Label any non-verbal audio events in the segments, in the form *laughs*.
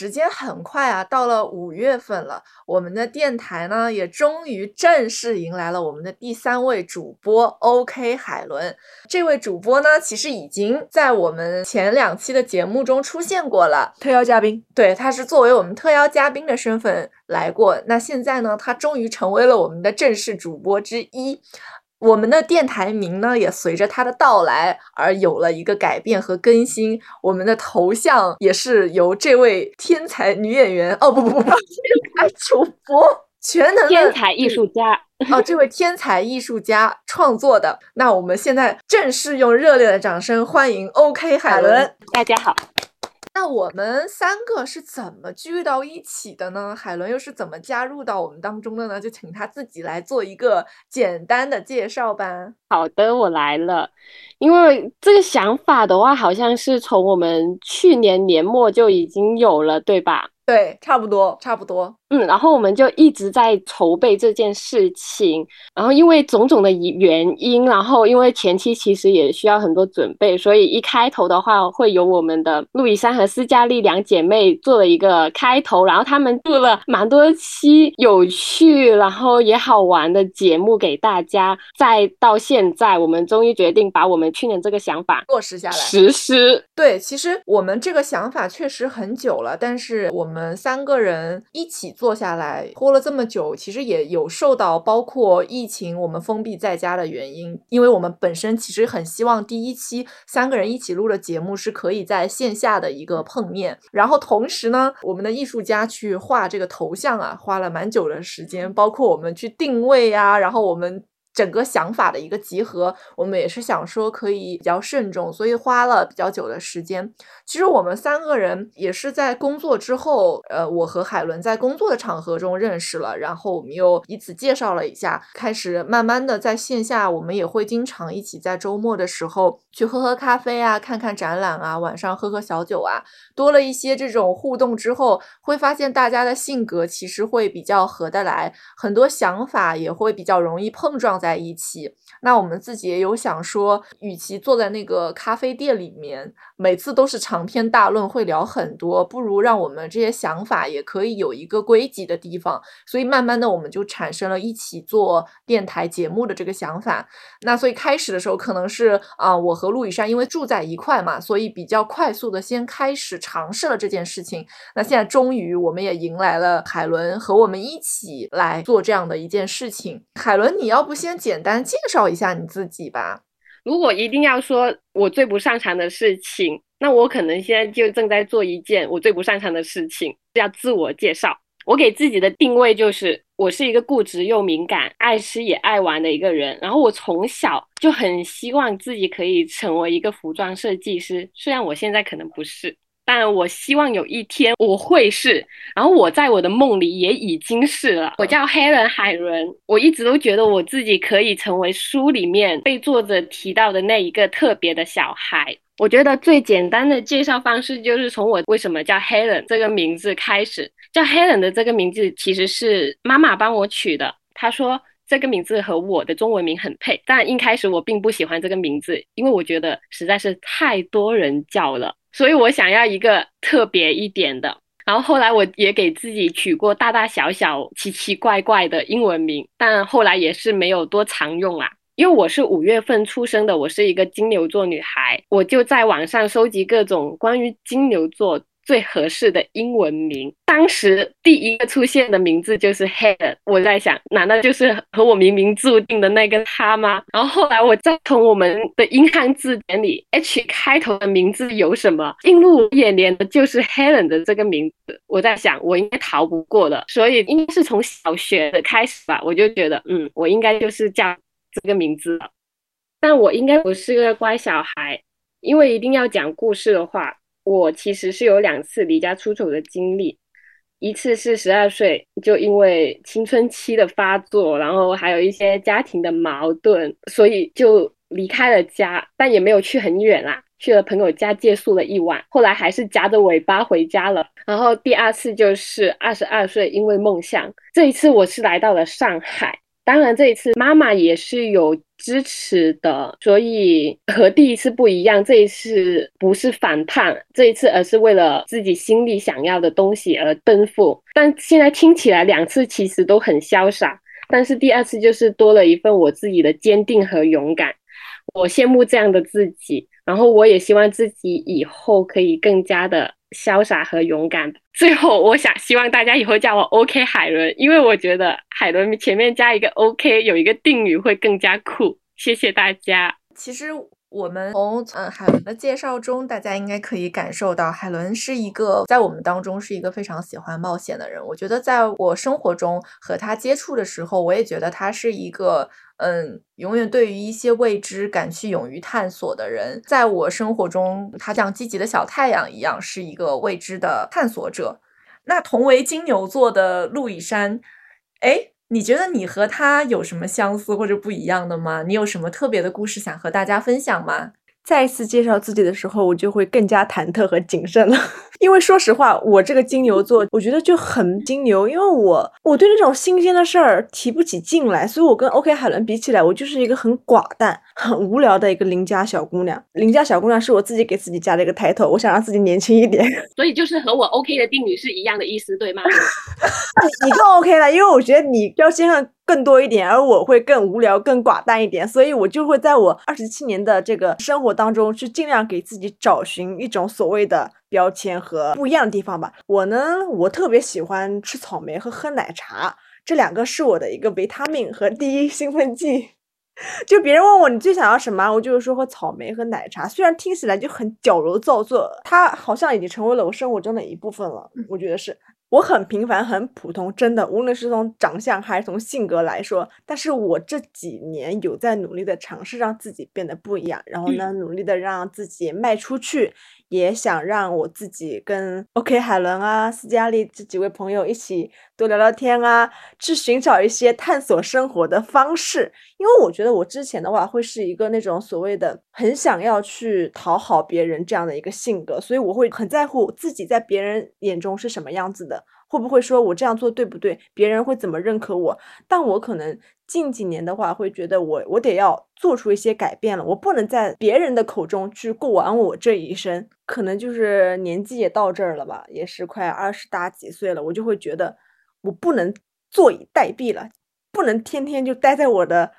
时间很快啊，到了五月份了，我们的电台呢也终于正式迎来了我们的第三位主播 OK 海伦。这位主播呢，其实已经在我们前两期的节目中出现过了，特邀嘉宾。对，他是作为我们特邀嘉宾的身份来过。那现在呢，他终于成为了我们的正式主播之一。我们的电台名呢，也随着他的到来而有了一个改变和更新。我们的头像也是由这位天才女演员哦不不不，天才主播，全能天才艺术家哦，这位天才艺术家创作的。那我们现在正式用热烈的掌声欢迎 OK 海伦，大家好。那我们三个是怎么聚到一起的呢？海伦又是怎么加入到我们当中的呢？就请他自己来做一个简单的介绍吧。好的，我来了。因为这个想法的话，好像是从我们去年年末就已经有了，对吧？对，差不多，差不多。嗯，然后我们就一直在筹备这件事情，然后因为种种的原因，然后因为前期其实也需要很多准备，所以一开头的话会有我们的路易珊和斯嘉丽两姐妹做了一个开头，然后他们做了蛮多期有趣，然后也好玩的节目给大家。再到现在，我们终于决定把我们去年这个想法落实下来，实施。对，其实我们这个想法确实很久了，但是我们三个人一起。做下来拖了这么久，其实也有受到包括疫情我们封闭在家的原因，因为我们本身其实很希望第一期三个人一起录的节目是可以在线下的一个碰面，然后同时呢，我们的艺术家去画这个头像啊，花了蛮久的时间，包括我们去定位啊，然后我们。整个想法的一个集合，我们也是想说可以比较慎重，所以花了比较久的时间。其实我们三个人也是在工作之后，呃，我和海伦在工作的场合中认识了，然后我们又彼此介绍了一下，开始慢慢的在线下，我们也会经常一起在周末的时候去喝喝咖啡啊，看看展览啊，晚上喝喝小酒啊，多了一些这种互动之后，会发现大家的性格其实会比较合得来，很多想法也会比较容易碰撞。在一起，那我们自己也有想说，与其坐在那个咖啡店里面，每次都是长篇大论，会聊很多，不如让我们这些想法也可以有一个归集的地方。所以慢慢的，我们就产生了一起做电台节目的这个想法。那所以开始的时候，可能是啊，我和陆羽山因为住在一块嘛，所以比较快速的先开始尝试了这件事情。那现在终于，我们也迎来了海伦和我们一起来做这样的一件事情。海伦，你要不先？先简单介绍一下你自己吧。如果一定要说我最不擅长的事情，那我可能现在就正在做一件我最不擅长的事情，叫自我介绍。我给自己的定位就是，我是一个固执又敏感、爱吃也爱玩的一个人。然后我从小就很希望自己可以成为一个服装设计师，虽然我现在可能不是。但我希望有一天我会是，然后我在我的梦里也已经是了。我叫黑人海伦，我一直都觉得我自己可以成为书里面被作者提到的那一个特别的小孩。我觉得最简单的介绍方式就是从我为什么叫 Helen 这个名字开始。叫 Helen 的这个名字其实是妈妈帮我取的，她说这个名字和我的中文名很配。但一开始我并不喜欢这个名字，因为我觉得实在是太多人叫了。所以我想要一个特别一点的，然后后来我也给自己取过大大小小、奇奇怪怪的英文名，但后来也是没有多常用啦。因为我是五月份出生的，我是一个金牛座女孩，我就在网上收集各种关于金牛座。最合适的英文名，当时第一个出现的名字就是 Helen。我在想，难道就是和我冥冥注定的那个他吗？然后后来我再从我们的英汉字典里，H 开头的名字有什么？映入眼帘的就是 Helen 的这个名字。我在想，我应该逃不过的，所以应该是从小学的开始吧。我就觉得，嗯，我应该就是叫这个名字了。但我应该不是个乖小孩，因为一定要讲故事的话。我其实是有两次离家出走的经历，一次是十二岁，就因为青春期的发作，然后还有一些家庭的矛盾，所以就离开了家，但也没有去很远啦，去了朋友家借宿了一晚，后来还是夹着尾巴回家了。然后第二次就是二十二岁，因为梦想，这一次我是来到了上海。当然，这一次妈妈也是有支持的，所以和第一次不一样。这一次不是反叛，这一次而是为了自己心里想要的东西而奔赴。但现在听起来，两次其实都很潇洒，但是第二次就是多了一份我自己的坚定和勇敢。我羡慕这样的自己，然后我也希望自己以后可以更加的。潇洒和勇敢。最后，我想希望大家以后叫我 OK 海伦，因为我觉得海伦前面加一个 OK，有一个定语会更加酷。谢谢大家。其实我们从嗯海伦的介绍中，大家应该可以感受到，海伦是一个在我们当中是一个非常喜欢冒险的人。我觉得在我生活中和他接触的时候，我也觉得他是一个。嗯，永远对于一些未知敢去勇于探索的人，在我生活中，他像积极的小太阳一样，是一个未知的探索者。那同为金牛座的陆以山，哎，你觉得你和他有什么相似或者不一样的吗？你有什么特别的故事想和大家分享吗？再一次介绍自己的时候，我就会更加忐忑和谨慎了。*laughs* 因为说实话，我这个金牛座，我觉得就很金牛，因为我我对那种新鲜的事儿提不起劲来，所以我跟 OK 海伦比起来，我就是一个很寡淡、很无聊的一个邻家小姑娘。邻家小姑娘是我自己给自己加了一个 title，我想让自己年轻一点。所以就是和我 OK 的定语是一样的意思，对吗？*laughs* 你更 OK 了，因为我觉得你标签上更多一点，而我会更无聊、更寡淡一点，所以我就会在我二十七年的这个生活当中去尽量给自己找寻一种所谓的。标签和不一样的地方吧。我呢，我特别喜欢吃草莓和喝奶茶，这两个是我的一个维他命和第一兴奋剂。*laughs* 就别人问我你最想要什么，我就是说喝草莓和奶茶。虽然听起来就很矫揉造作，它好像已经成为了我生活中的一部分了。我觉得是。我很平凡，很普通，真的，无论是从长相还是从性格来说。但是我这几年有在努力的尝试让自己变得不一样，然后呢，努力的让自己迈出去，也想让我自己跟 OK 海伦啊、斯嘉丽这几位朋友一起多聊聊天啊，去寻找一些探索生活的方式。因为我觉得我之前的话会是一个那种所谓的很想要去讨好别人这样的一个性格，所以我会很在乎自己在别人眼中是什么样子的。会不会说我这样做对不对？别人会怎么认可我？但我可能近几年的话，会觉得我我得要做出一些改变了。我不能在别人的口中去过完我这一生。可能就是年纪也到这儿了吧，也是快二十大几岁了，我就会觉得我不能坐以待毙了，不能天天就待在我的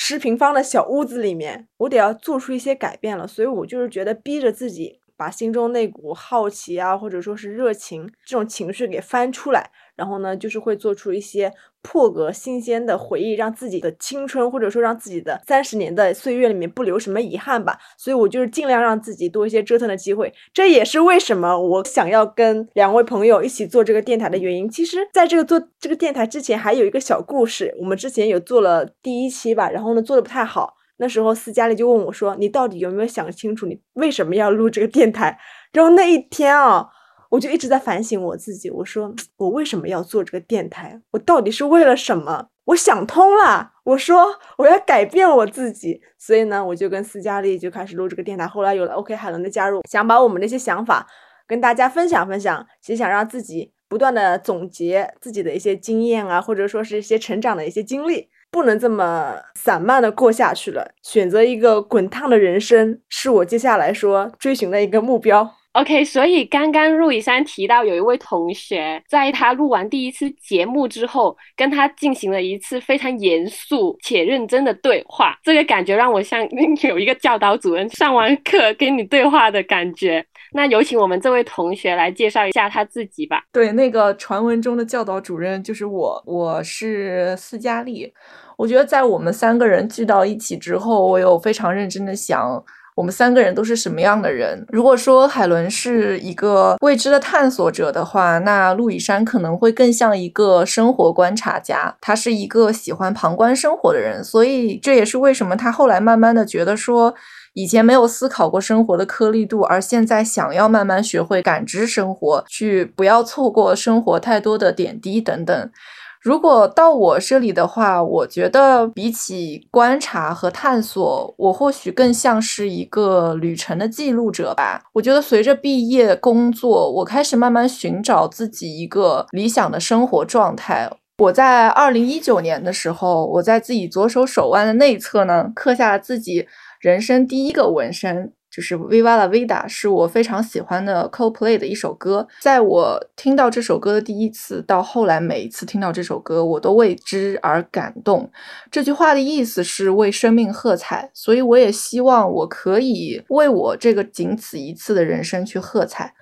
十平方的小屋子里面，我得要做出一些改变了。所以我就是觉得逼着自己。把心中那股好奇啊，或者说是热情这种情绪给翻出来，然后呢，就是会做出一些破格新鲜的回忆，让自己的青春或者说让自己的三十年的岁月里面不留什么遗憾吧。所以我就是尽量让自己多一些折腾的机会。这也是为什么我想要跟两位朋友一起做这个电台的原因。其实，在这个做这个电台之前，还有一个小故事。我们之前有做了第一期吧，然后呢，做的不太好。那时候斯嘉丽就问我说：“你到底有没有想清楚，你为什么要录这个电台？”然后那一天啊，我就一直在反省我自己。我说：“我为什么要做这个电台？我到底是为了什么？”我想通了，我说我要改变我自己。所以呢，我就跟斯嘉丽就开始录这个电台。后来有了 OK 海伦的加入，想把我们那些想法跟大家分享分享，也想让自己不断的总结自己的一些经验啊，或者说是一些成长的一些经历。不能这么散漫的过下去了，选择一个滚烫的人生，是我接下来说追寻的一个目标。OK，所以刚刚陆以山提到有一位同学，在他录完第一次节目之后，跟他进行了一次非常严肃且认真的对话，这个感觉让我像 *laughs* 有一个教导主任上完课跟你对话的感觉。那有请我们这位同学来介绍一下他自己吧。对，那个传闻中的教导主任就是我，我是斯嘉丽。我觉得在我们三个人聚到一起之后，我有非常认真的想，我们三个人都是什么样的人。如果说海伦是一个未知的探索者的话，那陆以山可能会更像一个生活观察家。他是一个喜欢旁观生活的人，所以这也是为什么他后来慢慢的觉得说。以前没有思考过生活的颗粒度，而现在想要慢慢学会感知生活，去不要错过生活太多的点滴等等。如果到我这里的话，我觉得比起观察和探索，我或许更像是一个旅程的记录者吧。我觉得随着毕业工作，我开始慢慢寻找自己一个理想的生活状态。我在二零一九年的时候，我在自己左手手腕的内侧呢，刻下了自己人生第一个纹身。就是《Viva la Vida》是我非常喜欢的 Coldplay 的一首歌。在我听到这首歌的第一次到后来每一次听到这首歌，我都为之而感动。这句话的意思是为生命喝彩，所以我也希望我可以为我这个仅此一次的人生去喝彩。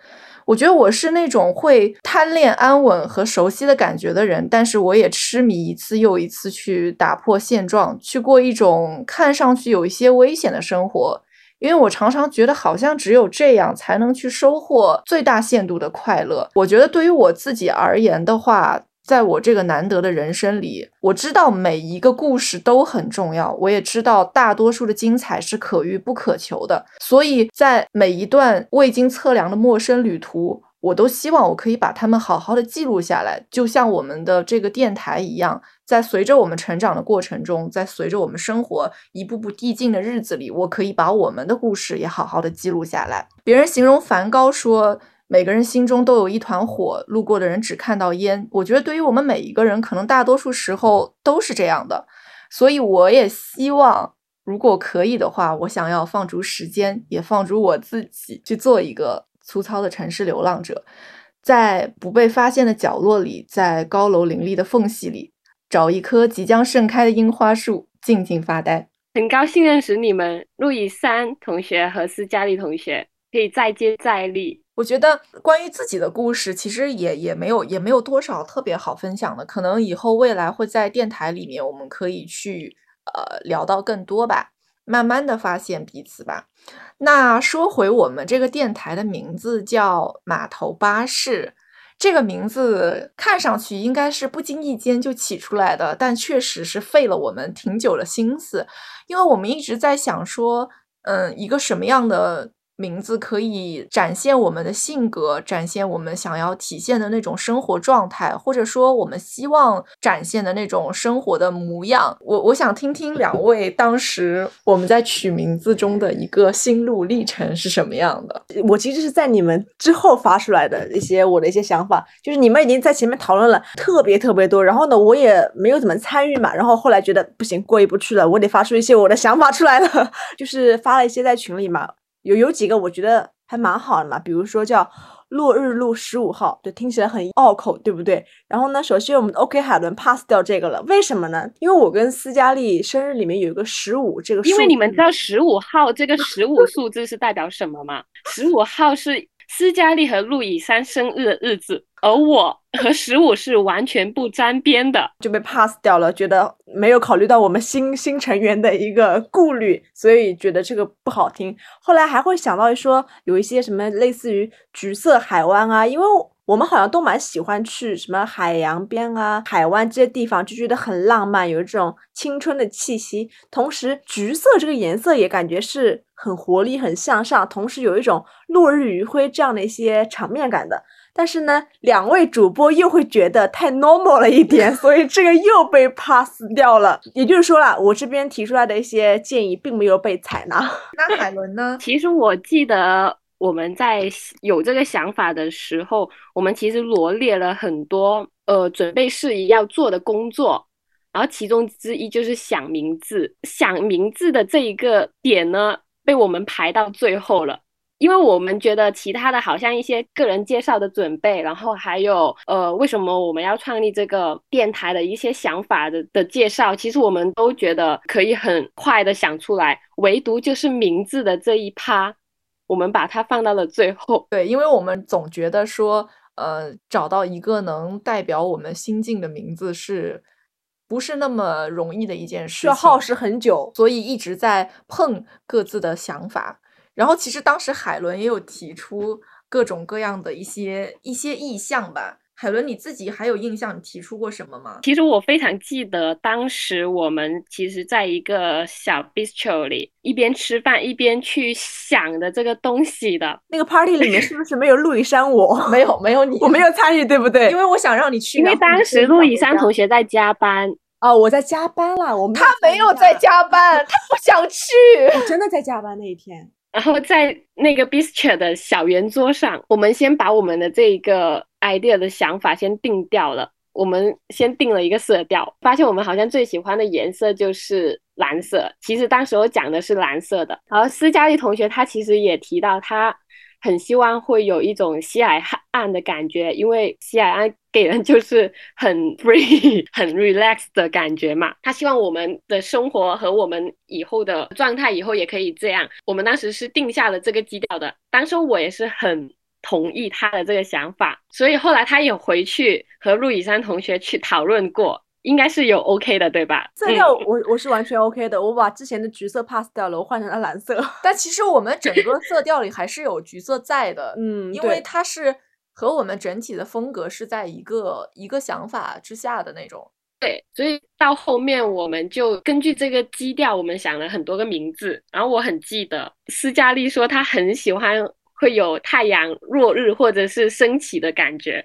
我觉得我是那种会贪恋安稳和熟悉的感觉的人，但是我也痴迷一次又一次去打破现状，去过一种看上去有一些危险的生活。因为我常常觉得，好像只有这样才能去收获最大限度的快乐。我觉得对于我自己而言的话，在我这个难得的人生里，我知道每一个故事都很重要，我也知道大多数的精彩是可遇不可求的。所以在每一段未经测量的陌生旅途。我都希望我可以把他们好好的记录下来，就像我们的这个电台一样，在随着我们成长的过程中，在随着我们生活一步步递进的日子里，我可以把我们的故事也好好的记录下来。别人形容梵高说，每个人心中都有一团火，路过的人只看到烟。我觉得对于我们每一个人，可能大多数时候都是这样的。所以我也希望，如果可以的话，我想要放逐时间，也放逐我自己，去做一个。粗糙的城市流浪者，在不被发现的角落里，在高楼林立的缝隙里，找一棵即将盛开的樱花树，静静发呆。很高兴认识你们，路易三同学和斯嘉丽同学，可以再接再厉。我觉得关于自己的故事，其实也也没有也没有多少特别好分享的，可能以后未来会在电台里面，我们可以去呃聊到更多吧。慢慢的发现彼此吧。那说回我们这个电台的名字叫码头巴士，这个名字看上去应该是不经意间就起出来的，但确实是费了我们挺久的心思，因为我们一直在想说，嗯，一个什么样的。名字可以展现我们的性格，展现我们想要体现的那种生活状态，或者说我们希望展现的那种生活的模样。我我想听听两位当时我们在取名字中的一个心路历程是什么样的。我其实是在你们之后发出来的一些我的一些想法，就是你们已经在前面讨论了特别特别多，然后呢，我也没有怎么参与嘛，然后后来觉得不行，过意不去了，我得发出一些我的想法出来了，*laughs* 就是发了一些在群里嘛。有有几个我觉得还蛮好的嘛，比如说叫落日路十五号，对，听起来很拗口，对不对？然后呢，首先我们 OK 海伦 pass 掉这个了，为什么呢？因为我跟斯嘉丽生日里面有一个十五这个，因为你们知道十五号这个十五数字是代表什么吗？十五号是。斯嘉丽和路易珊生日的日子，而我和十五是完全不沾边的，就被 pass 掉了。觉得没有考虑到我们新新成员的一个顾虑，所以觉得这个不好听。后来还会想到说，有一些什么类似于橘色海湾啊，因为。我们好像都蛮喜欢去什么海洋边啊、海湾这些地方，就觉得很浪漫，有一种青春的气息。同时，橘色这个颜色也感觉是很活力、很向上，同时有一种落日余晖这样的一些场面感的。但是呢，两位主播又会觉得太 normal 了一点，所以这个又被 pass 掉了。也就是说啦，我这边提出来的一些建议并没有被采纳。*laughs* 那海伦呢？其实我记得。我们在有这个想法的时候，我们其实罗列了很多呃准备事宜要做的工作，然后其中之一就是想名字。想名字的这一个点呢，被我们排到最后了，因为我们觉得其他的好像一些个人介绍的准备，然后还有呃为什么我们要创立这个电台的一些想法的的介绍，其实我们都觉得可以很快的想出来，唯独就是名字的这一趴。我们把它放到了最后，对，因为我们总觉得说，呃，找到一个能代表我们心境的名字，是不是那么容易的一件事？需要耗时很久，所以一直在碰各自的想法。然后，其实当时海伦也有提出各种各样的一些一些意向吧。海伦，你自己还有印象？你提出过什么吗？其实我非常记得，当时我们其实在一个小 bistro 里，一边吃饭一边去想的这个东西的。那个 party *laughs* 里面是不是没有陆以山？我没有，没有你，*laughs* 我没有参与，对不对？因为我想让你去，因为当时陆以山同学在加班。哦，我在加班啦。我们他没有在加班，*laughs* 他不想去。我真的在加班那一天。然后在那个 bistro 的小圆桌上，我们先把我们的这一个 idea 的想法先定掉了。我们先定了一个色调，发现我们好像最喜欢的颜色就是蓝色。其实当时我讲的是蓝色的。然后斯嘉丽同学她其实也提到，她很希望会有一种西海岸的感觉，因为西海岸。给人就是很 free、*laughs* 很 relax 的感觉嘛。他希望我们的生活和我们以后的状态以后也可以这样。我们当时是定下了这个基调的。当时我也是很同意他的这个想法，所以后来他也回去和陆以山同学去讨论过，应该是有 OK 的，对吧？色调我我是完全 OK 的，我把之前的橘色 pass 掉了，我换成了蓝色。*laughs* 但其实我们整个色调里还是有橘色在的，*laughs* 嗯，因为它是。和我们整体的风格是在一个一个想法之下的那种，对，所以到后面我们就根据这个基调，我们想了很多个名字。然后我很记得斯嘉丽说她很喜欢会有太阳落日或者是升起的感觉，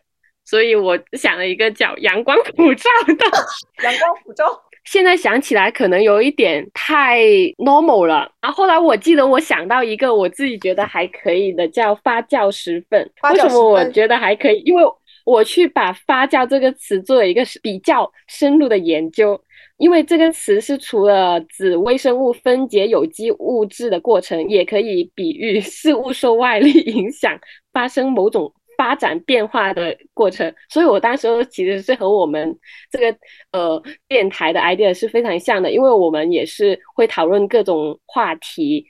所以我想了一个叫阳光普照的 *laughs* 阳光普照。*laughs* 现在想起来可能有一点太 normal 了，然后后来我记得我想到一个我自己觉得还可以的，叫发酵时分。为什么我觉得还可以？因为我去把发酵这个词做了一个比较深入的研究，因为这个词是除了指微生物分解有机物质的过程，也可以比喻 *laughs* 事物受外力影响发生某种。发展变化的过程，所以我当时其实是和我们这个呃电台的 idea 是非常像的，因为我们也是会讨论各种话题。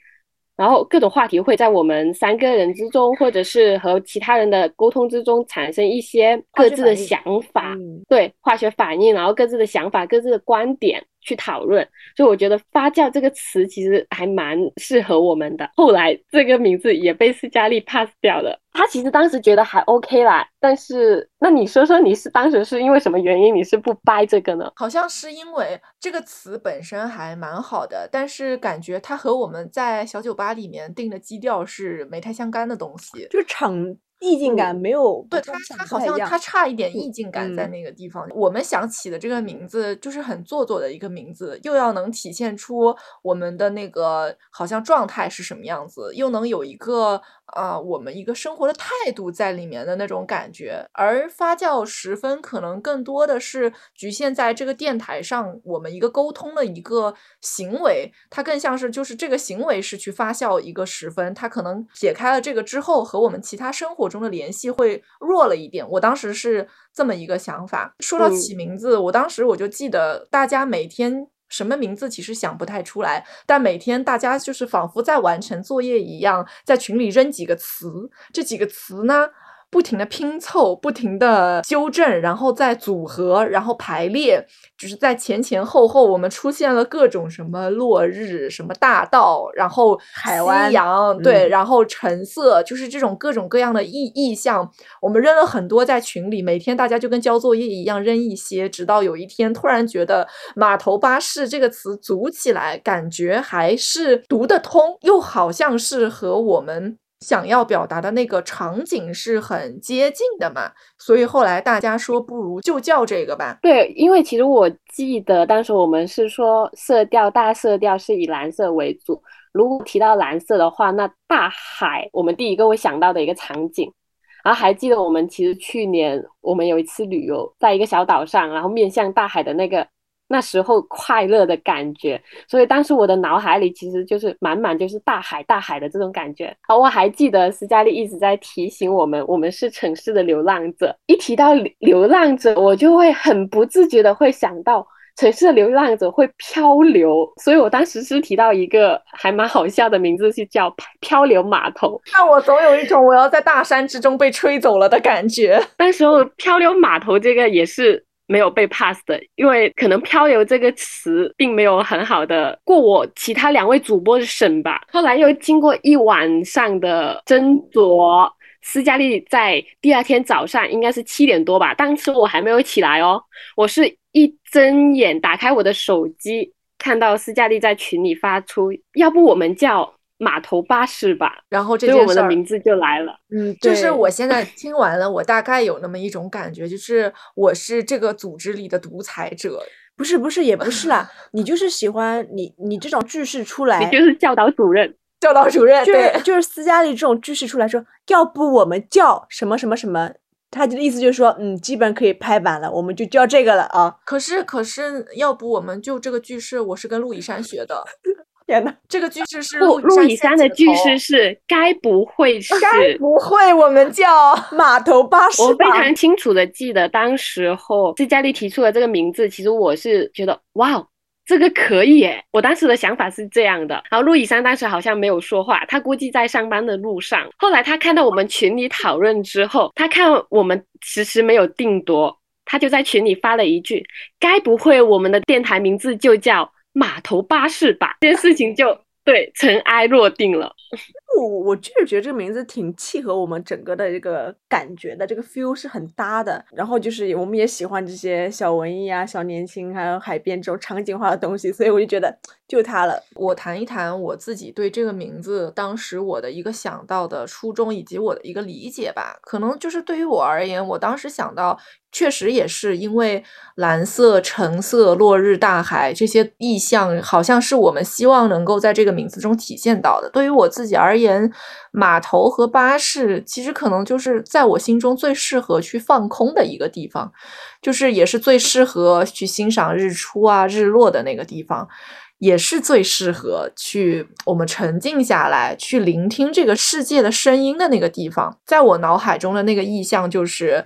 然后各种话题会在我们三个人之中，或者是和其他人的沟通之中产生一些各自的想法，对化学反应，然后各自的想法、各自的观点去讨论。所以我觉得“发酵”这个词其实还蛮适合我们的。后来这个名字也被斯嘉丽 pass 掉了。他其实当时觉得还 OK 啦，但是那你说说你是当时是因为什么原因你是不掰这个呢？好像是因为这个词本身还蛮好的，但是感觉它和我们在小酒吧里面定的基调是没太相干的东西，就场。意境感没有，对他他好像他差一点意境感在那个地方。我们想起的这个名字就是很做作的一个名字，又要能体现出我们的那个好像状态是什么样子，又能有一个啊我们一个生活的态度在里面的那种感觉。而发酵十分可能更多的是局限在这个电台上，我们一个沟通的一个行为，它更像是就是这个行为是去发酵一个十分，它可能解开了这个之后和我们其他生活。中的联系会弱了一点，我当时是这么一个想法。说到起名字，我当时我就记得，大家每天什么名字其实想不太出来，但每天大家就是仿佛在完成作业一样，在群里扔几个词，这几个词呢？不停的拼凑，不停的纠正，然后再组合，然后排列，就是在前前后后，我们出现了各种什么落日，什么大道，然后海湾，夕阳，对，然后橙色，就是这种各种各样的意意象，我们扔了很多在群里，每天大家就跟交作业一样扔一些，直到有一天突然觉得码头巴士这个词组起来，感觉还是读得通，又好像是和我们。想要表达的那个场景是很接近的嘛，所以后来大家说不如就叫这个吧。对，因为其实我记得当时我们是说色调大色调是以蓝色为主。如果提到蓝色的话，那大海我们第一个会想到的一个场景。然后还记得我们其实去年我们有一次旅游，在一个小岛上，然后面向大海的那个。那时候快乐的感觉，所以当时我的脑海里其实就是满满就是大海大海的这种感觉。好，我还记得斯嘉丽一直在提醒我们，我们是城市的流浪者。一提到流浪者，我就会很不自觉的会想到城市的流浪者会漂流，所以我当时是提到一个还蛮好笑的名字，是叫漂流码头。那我总有一种我要在大山之中被吹走了的感觉。那时候漂流码头这个也是。没有被 pass 的，因为可能“漂流”这个词并没有很好的过我其他两位主播的审吧。后来又经过一晚上的斟酌，斯嘉丽在第二天早上应该是七点多吧，当时我还没有起来哦，我是一睁眼打开我的手机，看到斯嘉丽在群里发出，要不我们叫码头巴士吧，然后这件事我们的名字就来了。嗯，就是我现在听完了，我大概有那么一种感觉，就是我是这个组织里的独裁者。不是不是也不是啦，你就是喜欢你你这种句式出来，你就是教导主任，教导主任，就对，就是斯嘉丽这种句式出来说，要不我们叫什么什么什么，他的意思就是说，嗯，基本可以拍板了，我们就叫这个了啊！可是可是，要不我们就这个句式，我是跟陆以山学的。*laughs* 天呐，这个句式是不，陆以以山的句式是是该不会是？该不会我们叫 *laughs* 码头巴士我非常清楚的记得，当时候斯嘉丽提出了这个名字，其实我是觉得哇哦，这个可以耶！我当时的想法是这样的。然后陆以山当时好像没有说话，他估计在上班的路上。后来他看到我们群里讨论之后，他看我们迟迟没有定夺，他就在群里发了一句：“该不会我们的电台名字就叫码头巴士吧？”这件事情就对尘埃落定了。我我就是觉得这个名字挺契合我们整个的这个感觉的，这个 feel 是很搭的。然后就是我们也喜欢这些小文艺啊、小年轻，还有海边这种场景化的东西，所以我就觉得就它了。我谈一谈我自己对这个名字当时我的一个想到的初衷以及我的一个理解吧。可能就是对于我而言，我当时想到，确实也是因为蓝色、橙色、落日、大海这些意象，好像是我们希望能够在这个名字中体现到的。对于我自己而言，码头和巴士其实可能就是在我心中最适合去放空的一个地方，就是也是最适合去欣赏日出啊、日落的那个地方。也是最适合去我们沉静下来，去聆听这个世界的声音的那个地方。在我脑海中的那个意象就是，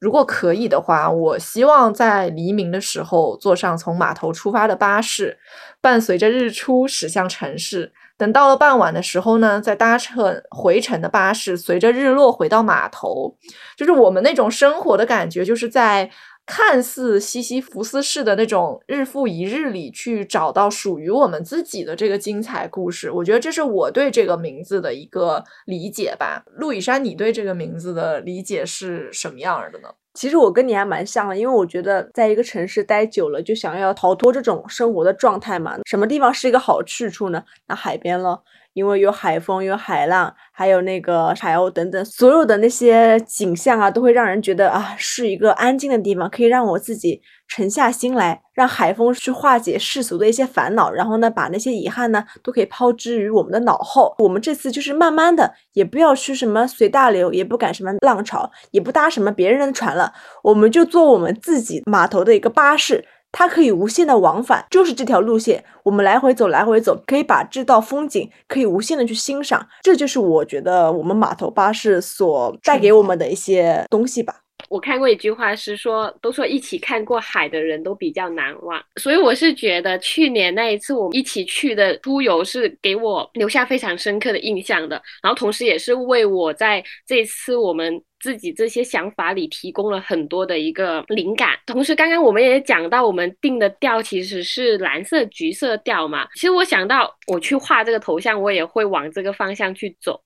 如果可以的话，我希望在黎明的时候坐上从码头出发的巴士，伴随着日出驶向城市。等到了傍晚的时候呢，再搭乘回程的巴士，随着日落回到码头。就是我们那种生活的感觉，就是在看似西西弗斯式的那种日复一日里，去找到属于我们自己的这个精彩故事。我觉得这是我对这个名字的一个理解吧。陆以山，你对这个名字的理解是什么样的呢？其实我跟你还蛮像的，因为我觉得在一个城市待久了，就想要逃脱这种生活的状态嘛。什么地方是一个好去处呢？那海边了，因为有海风，有海浪，还有那个海鸥等等，所有的那些景象啊，都会让人觉得啊，是一个安静的地方，可以让我自己沉下心来，让海风去化解世俗的一些烦恼，然后呢，把那些遗憾呢，都可以抛之于我们的脑后。我们这次就是慢慢的，也不要去什么随大流，也不赶什么浪潮，也不搭什么别人的船了，我们就坐我们自己码头的一个巴士。它可以无限的往返，就是这条路线，我们来回走，来回走，可以把这道风景可以无限的去欣赏，这就是我觉得我们码头巴士所带给我们的一些东西吧。我看过一句话是说，都说一起看过海的人都比较难忘，所以我是觉得去年那一次我们一起去的出游是给我留下非常深刻的印象的，然后同时也是为我在这次我们自己这些想法里提供了很多的一个灵感。同时，刚刚我们也讲到，我们定的调其实是蓝色、橘色调嘛。其实我想到我去画这个头像，我也会往这个方向去走。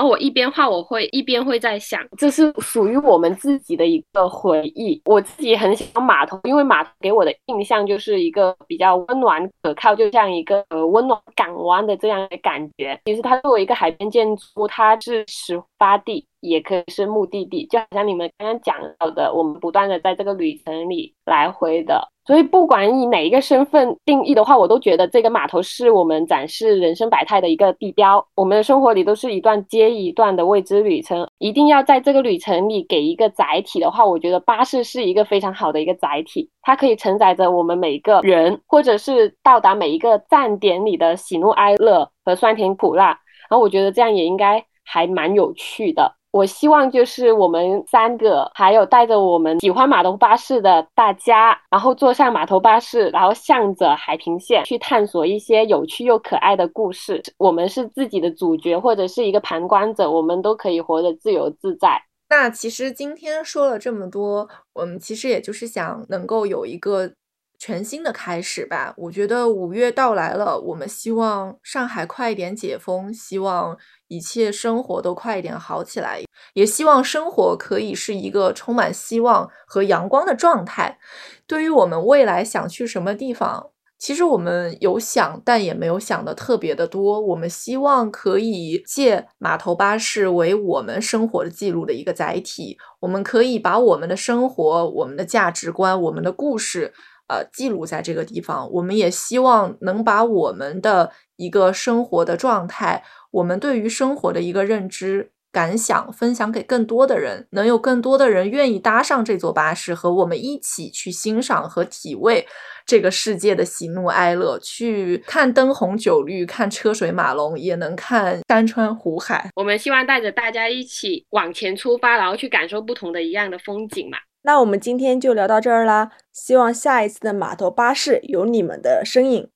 然后我一边画，我会一边会在想，这是属于我们自己的一个回忆。我自己很喜欢码头，因为码头给我的印象就是一个比较温暖可靠，就像一个呃温暖港湾的这样的感觉。其实它作为一个海边建筑，它是始发地，也可以是目的地，就好像你们刚刚讲到的，我们不断的在这个旅程里来回的。所以不管以哪一个身份定义的话，我都觉得这个码头是我们展示人生百态的一个地标。我们的生活里都是一段接一段的未知旅程，一定要在这个旅程里给一个载体的话，我觉得巴士是一个非常好的一个载体，它可以承载着我们每一个人，或者是到达每一个站点里的喜怒哀乐和酸甜苦辣。然后我觉得这样也应该还蛮有趣的。我希望就是我们三个，还有带着我们喜欢码头巴士的大家，然后坐上码头巴士，然后向着海平线去探索一些有趣又可爱的故事。我们是自己的主角，或者是一个旁观者，我们都可以活得自由自在。那其实今天说了这么多，我们其实也就是想能够有一个全新的开始吧。我觉得五月到来了，我们希望上海快一点解封，希望一切生活都快一点好起来，也希望生活可以是一个充满希望和阳光的状态。对于我们未来想去什么地方，其实我们有想，但也没有想的特别的多。我们希望可以借码头巴士为我们生活的记录的一个载体，我们可以把我们的生活、我们的价值观、我们的故事。呃，记录在这个地方，我们也希望能把我们的一个生活的状态，我们对于生活的一个认知感想分享给更多的人，能有更多的人愿意搭上这座巴士，和我们一起去欣赏和体味这个世界的喜怒哀乐，去看灯红酒绿，看车水马龙，也能看山川湖海。我们希望带着大家一起往前出发，然后去感受不同的一样的风景嘛。那我们今天就聊到这儿啦，希望下一次的码头巴士有你们的身影。